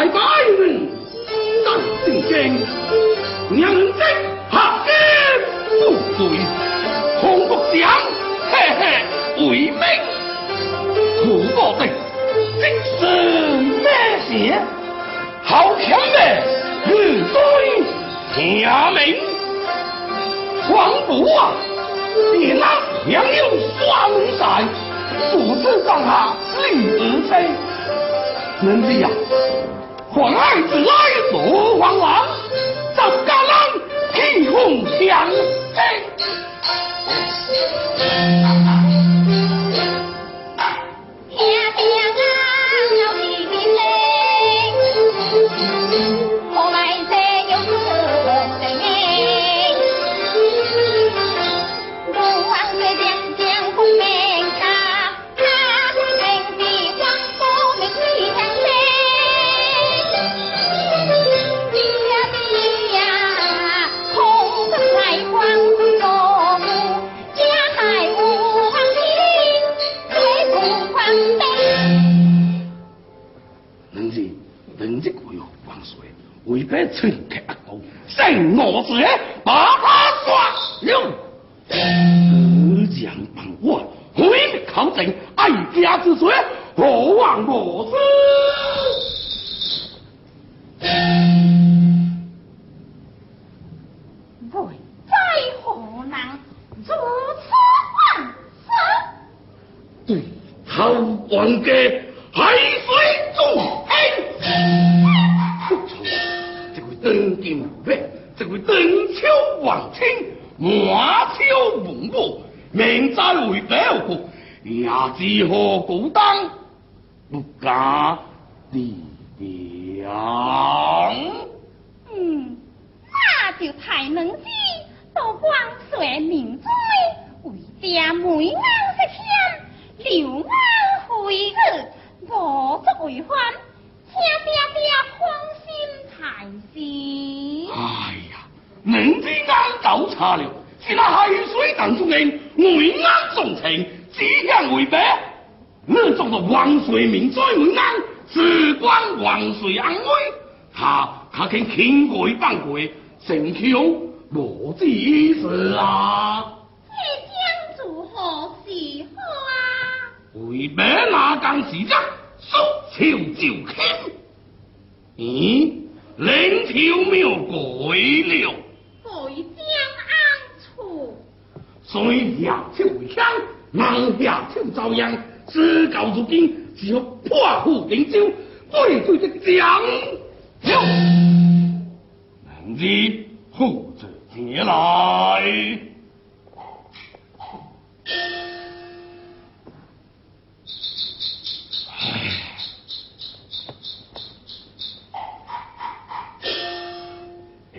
太白人但正经，娘子下奸不罪，恐不想嘿嘿为命，苦我的即是咩事？好强的日对听命，黄埔啊！你那杨有双赛，主子上下立而飞。能子呀，皇爱子来做皇王，十家人披红相。王家海水助兴。登金虎这位登秋王清，满秋文武，命在为表国，也只何孤单，不敢地表。嗯，那就太能知，多光水明珠，为家梅安十天，柳安回去，我作为欢，请爹爹欢。太师，哎呀，能知俺搞差了，是那海水当中人为眼重情，只向为白。我做到万岁命在为安，只管万岁安危。他他肯轻贵放贵，成腔无知事啊！这将如何是好啊？为白哪干事者，速求就轻。咦？灵条庙改了，改将安处？水下秋香，人下秋朝阳。自古如今，只有破釜沉舟，为罪的将。有，能知护着前来。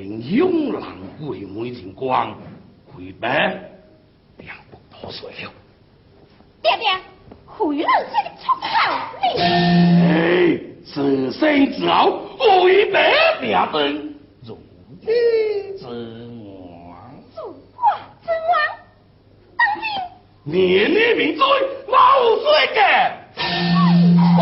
勇狼鬼门情光，鬼白两不多水了。爹爹，回了这个出口你。哎，此生之后，回白爹等如意之王。如花之王，当今年年名追老罪的。哦。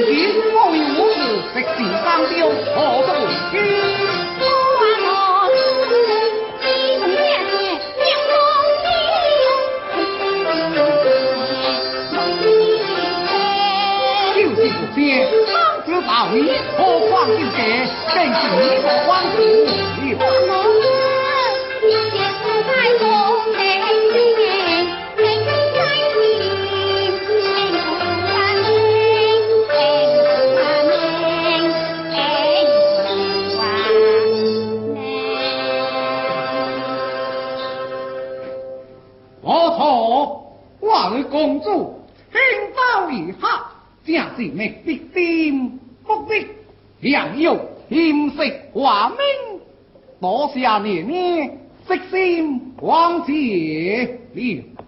黄英年年悉心往前了。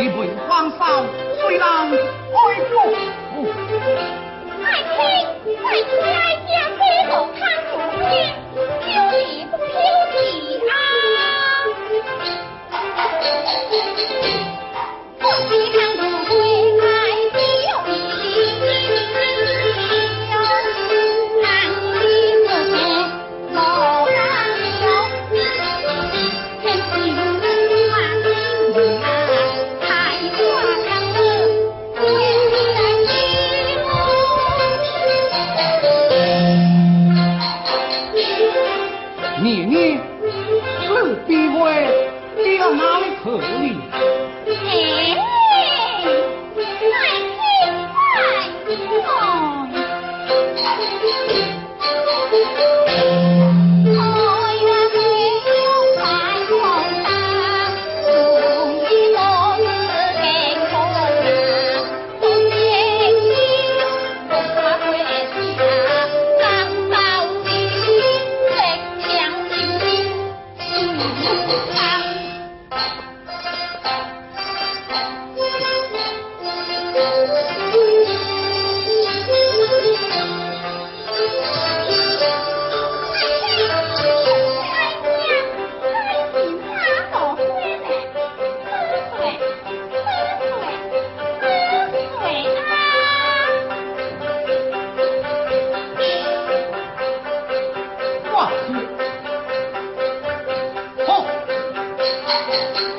一辈荒嫂，虽然爱国。爱卿，爱卿爱将北看祖先，有不有理啊！看。Thank you.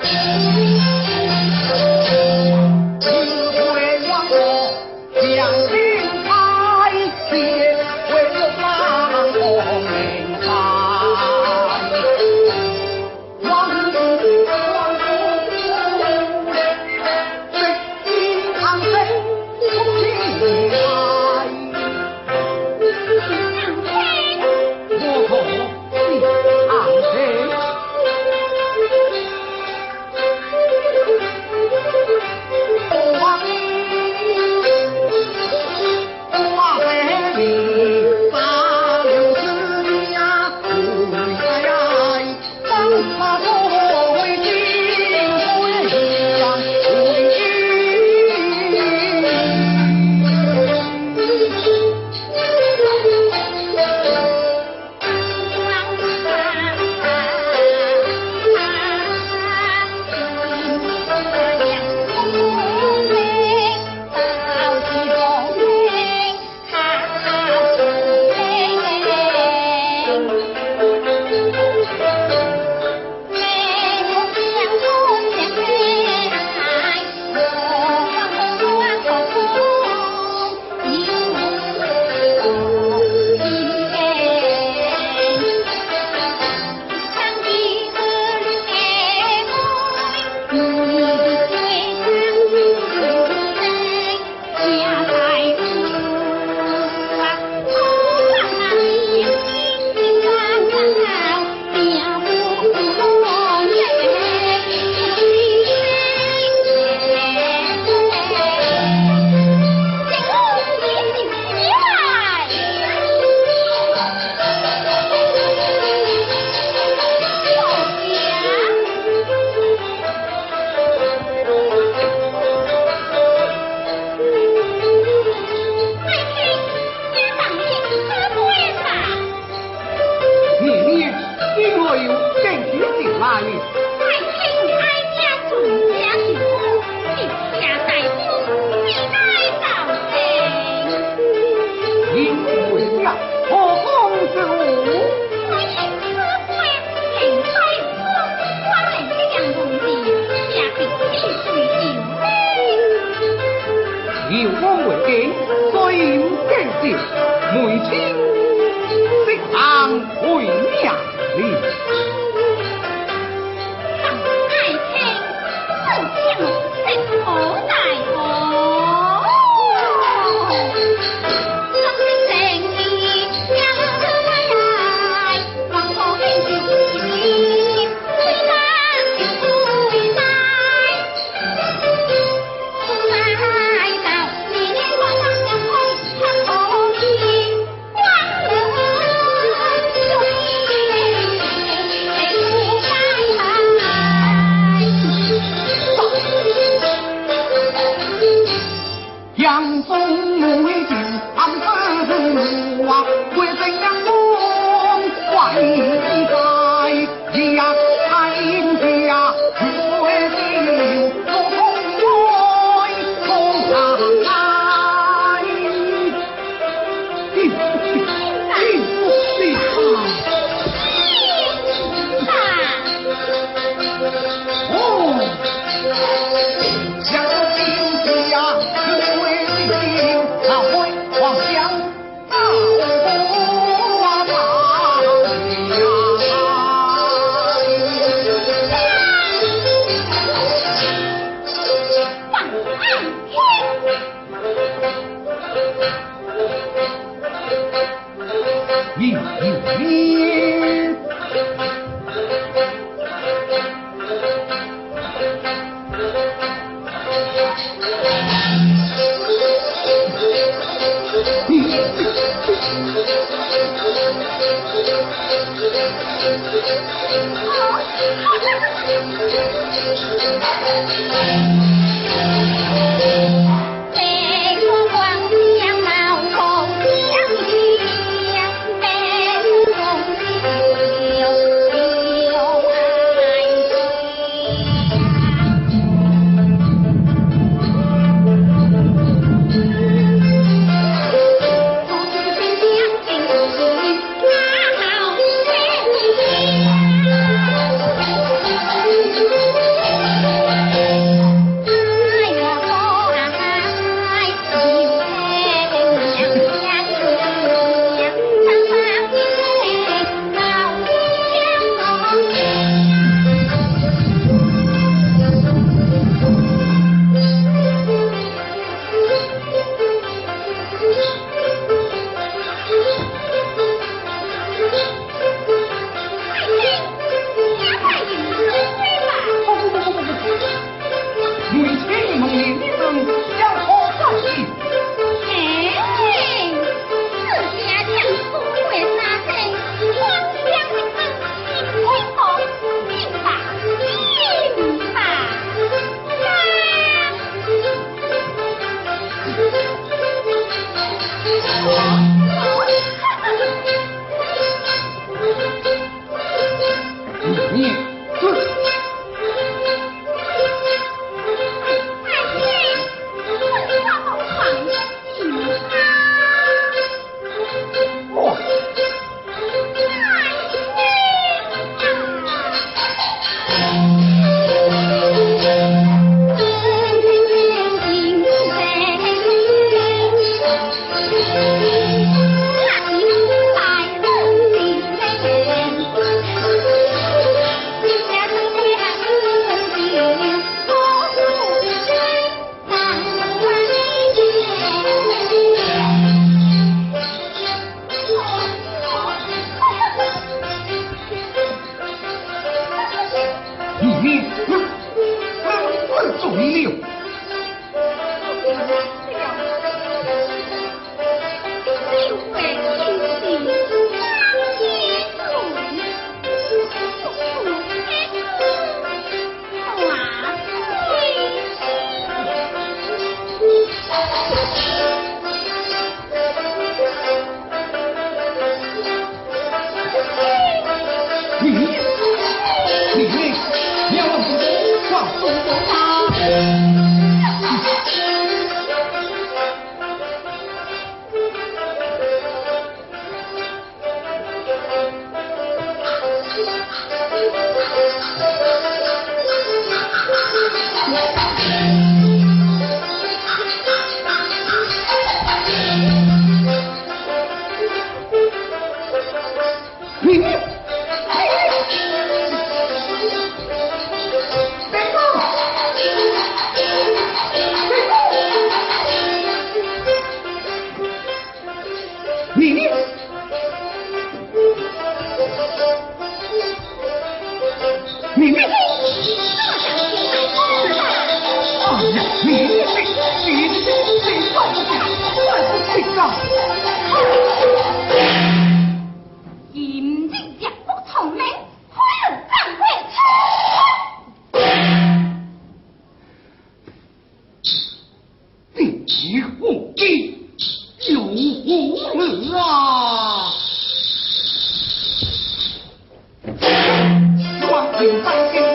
Brasil.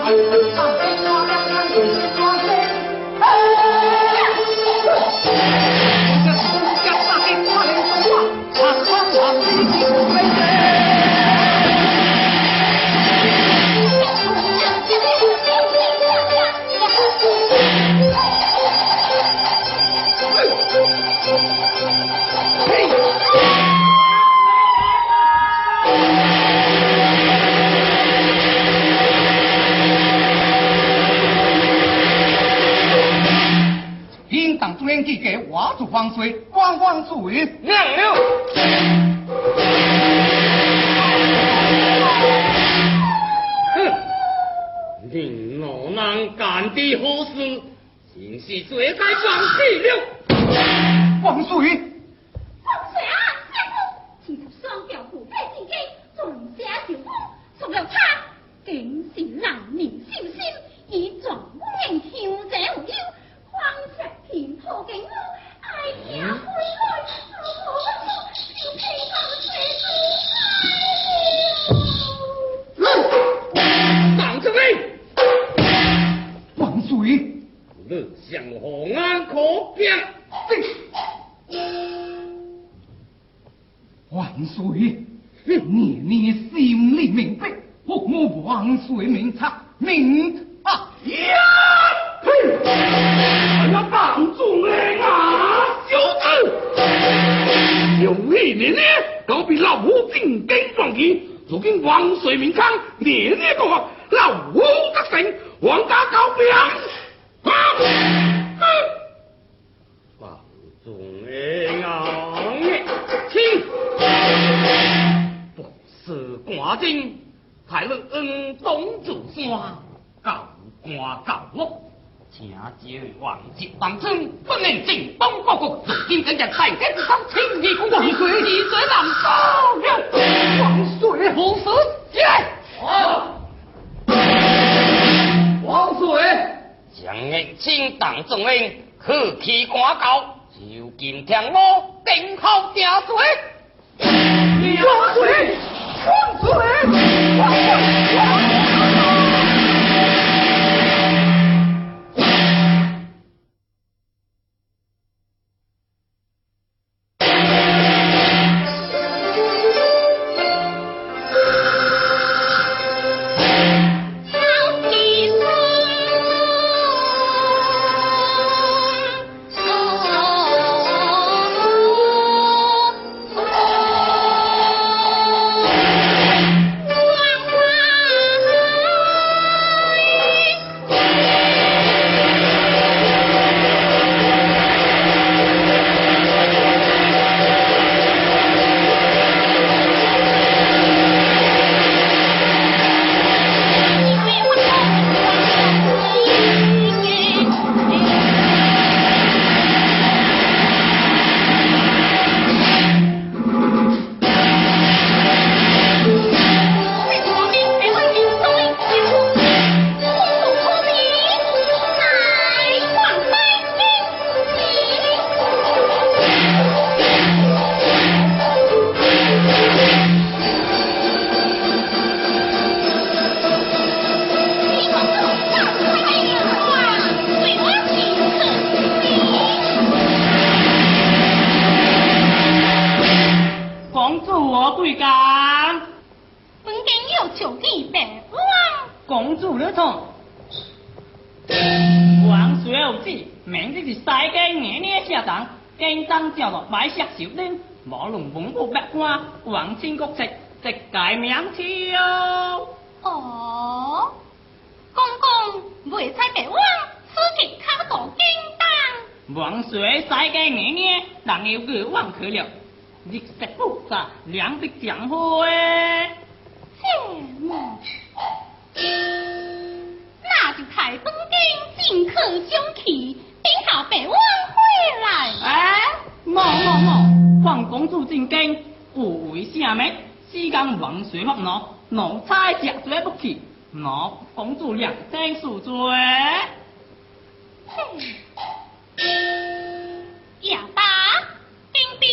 Música 万岁，万万祝云亮。哼，令我能干的好事，真是罪该万死了。万岁。如今万岁明康，年年过活，老夫得胜，皇家高兵，啊！当主位啊，请。不是官军，才能恩东主山，告官告我，请接王吉当真，不能进东国国，如今更加太监之上，轻易公王岁，几岁难受了？王岁何事？来，王岁，将人请当众人，可去官告，就今天我定好下罪。万岁！万岁！万岁！万岁！清国籍，直改名条。哦，公公未猜白王，此刻卡到京当。王水世界年年，人有个王去了，日食复杂，两必将会。这么，那就太东京进客相去，等候白王回来。哎，莫莫莫，皇公主进京。不为啥物？时间王水发怒，奴才食罪不起，我公主两声恕罪。哼，亚爸，冰冰，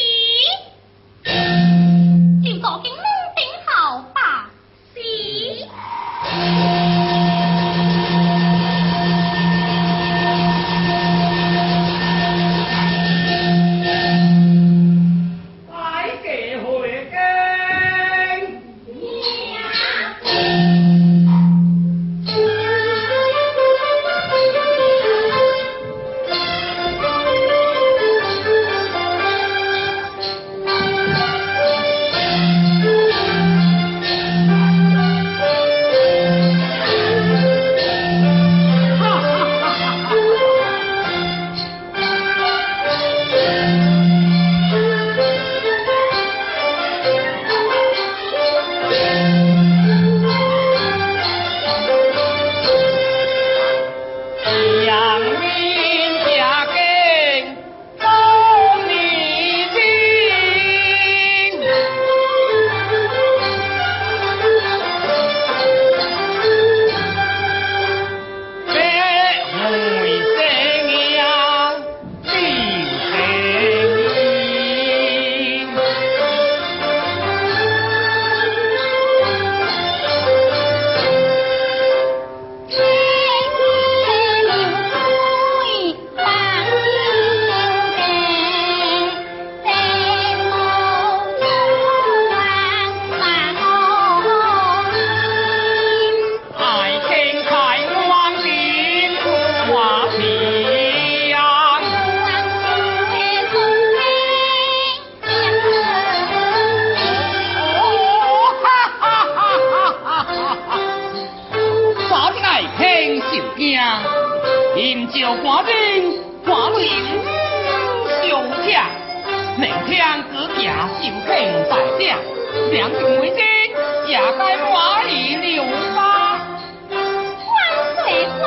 就坐进门顶好吧，是。酒官兵看灵受听，明天自家受庆大家，两军为先，也该满意留吧。光水光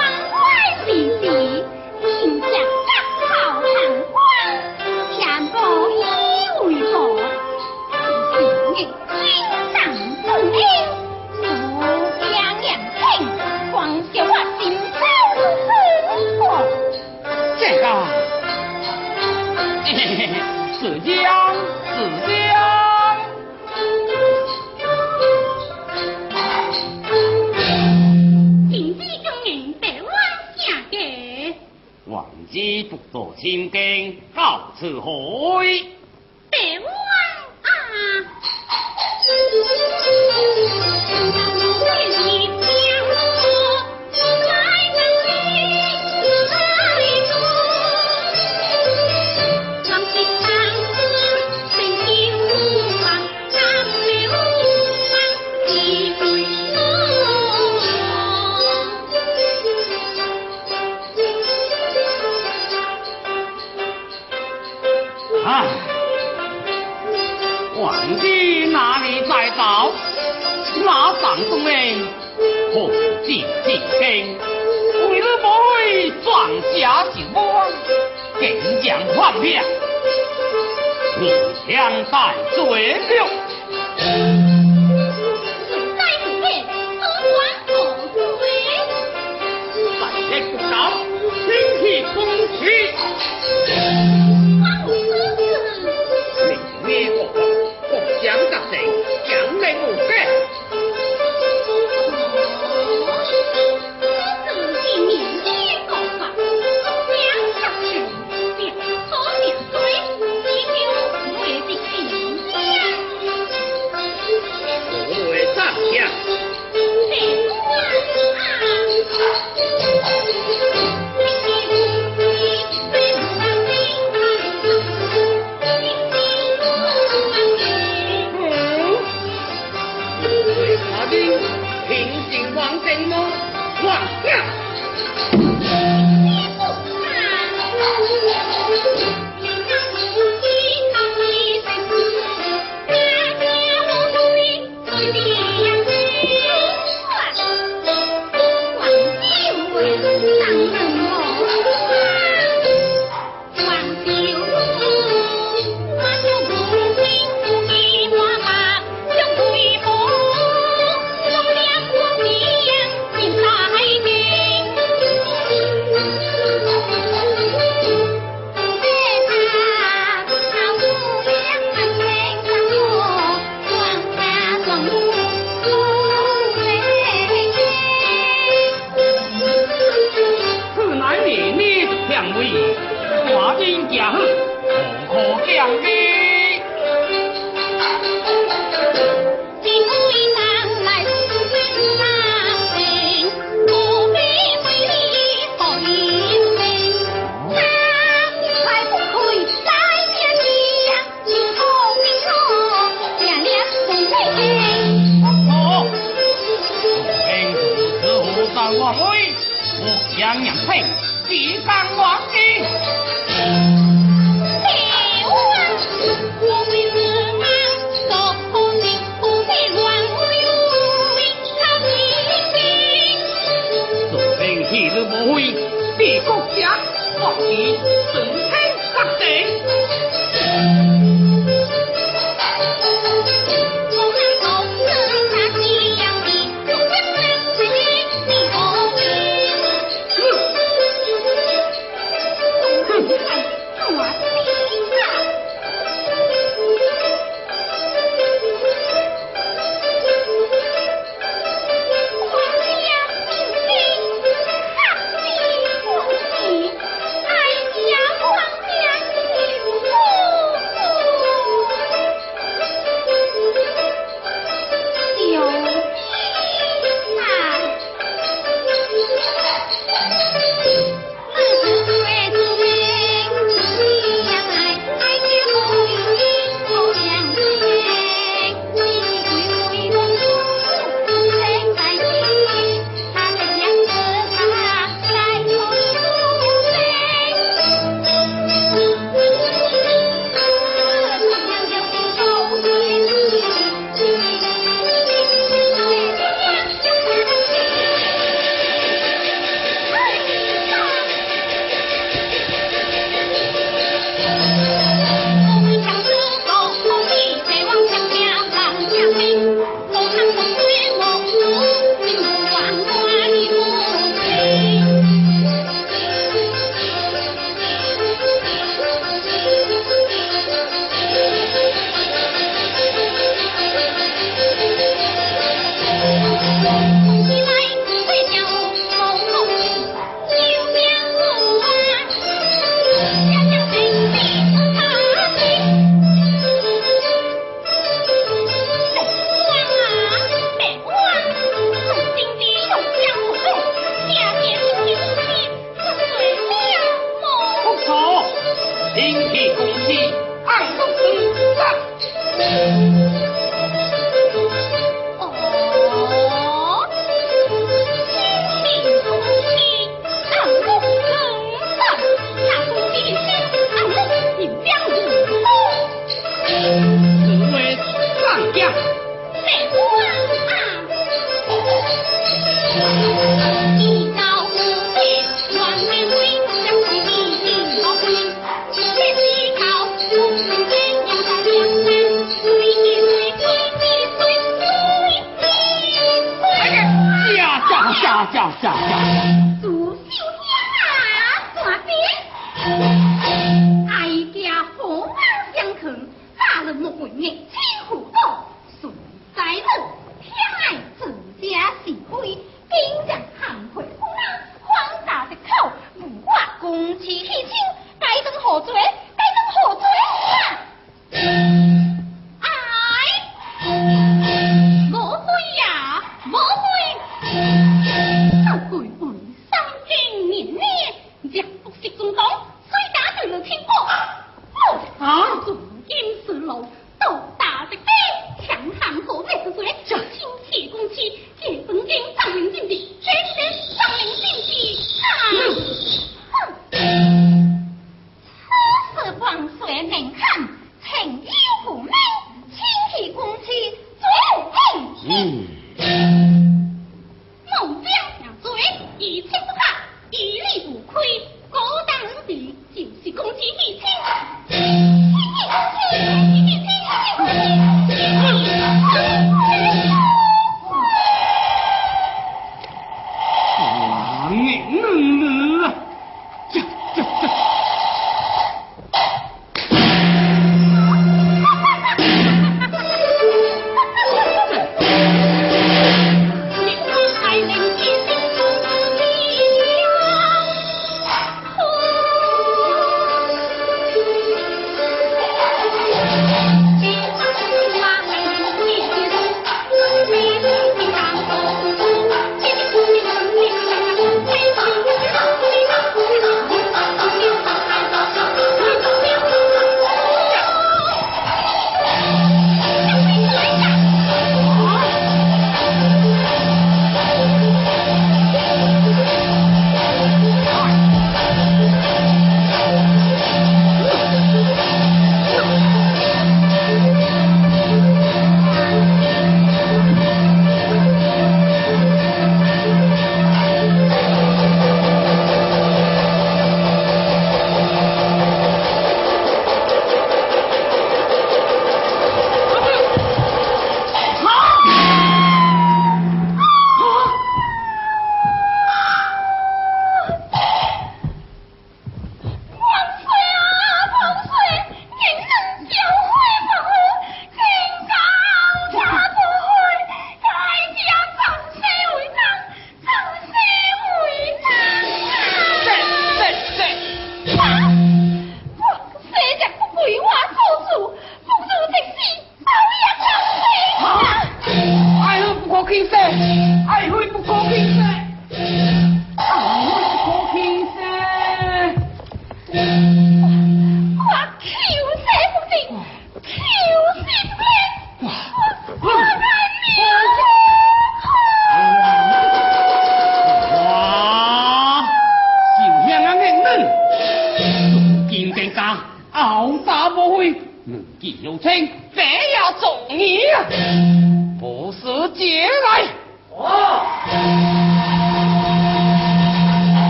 是江是将。今之中人百万下嘅，王子独坐千金，到此海。百万啊！那上中人何进进京？为了不会撞下九王，更将换命，你将在罪了。百年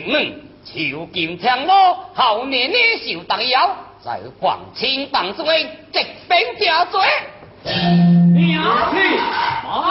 这硬嫩，求金枪路，后年呢受大妖，在皇亲榜之位，直兵加罪。娘去！王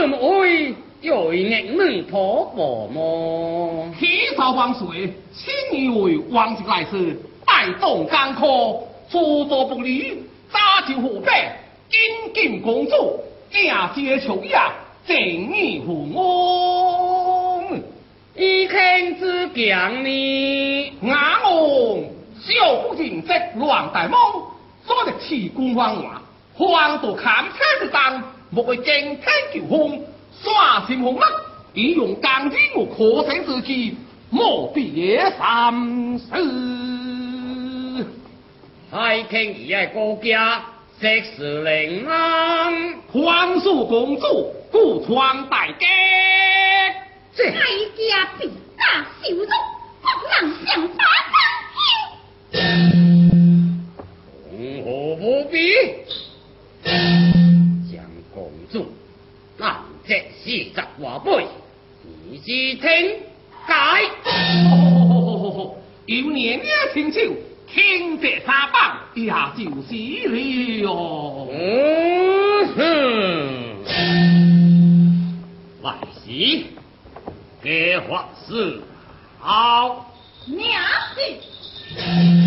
水流清，王水流清好奇王水啊！爱卿，你唔会有硬嫩托付么？天朝王水，亲以为王室来世，拜动干科，诸多不利，打救河北，金金公主，正接求呀，正义父母。一天之强呢？雅王小夫人即乱大梦，所得气功方话，黄道砍车之当，莫为惊天叫风，刷新红 mắt，以用钢筋我可成之计，莫必也三思。爱卿而系高家，息事令郎。皇叔公主故闯大街，这哀家必打小卒，不能向打真红何不必？众，难解诗集话碑，以听解。有年轻手，天借沙棒也就是了哟。嗯哼，来，皆坏事。好，娘子。